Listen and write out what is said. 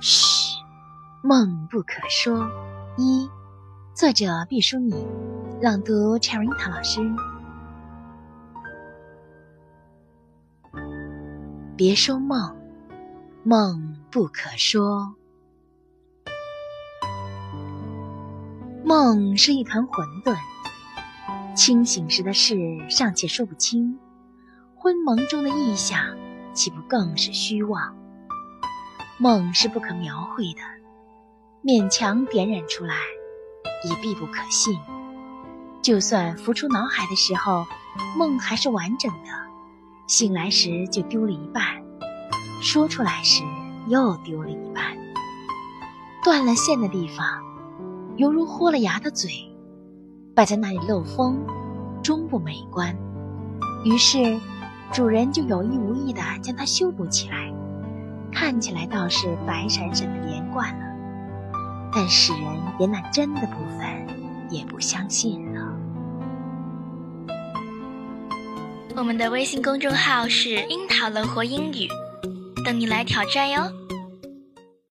嘘梦不可说一，作者毕淑敏，朗读 c h e r i t a 老师。别说梦，梦不可说。梦是一团混沌，清醒时的事尚且说不清，昏蒙中的臆想岂不更是虚妄？梦是不可描绘的，勉强点染出来，也必不可信。就算浮出脑海的时候，梦还是完整的。醒来时就丢了一半，说出来时又丢了一半。断了线的地方，犹如豁了牙的嘴，摆在那里漏风，终不美观。于是，主人就有意无意地将它修补起来，看起来倒是白闪闪的连贯了。但使人连那真的部分也不相信了。我们的微信公众号是“樱桃乐活英语”，等你来挑战哟。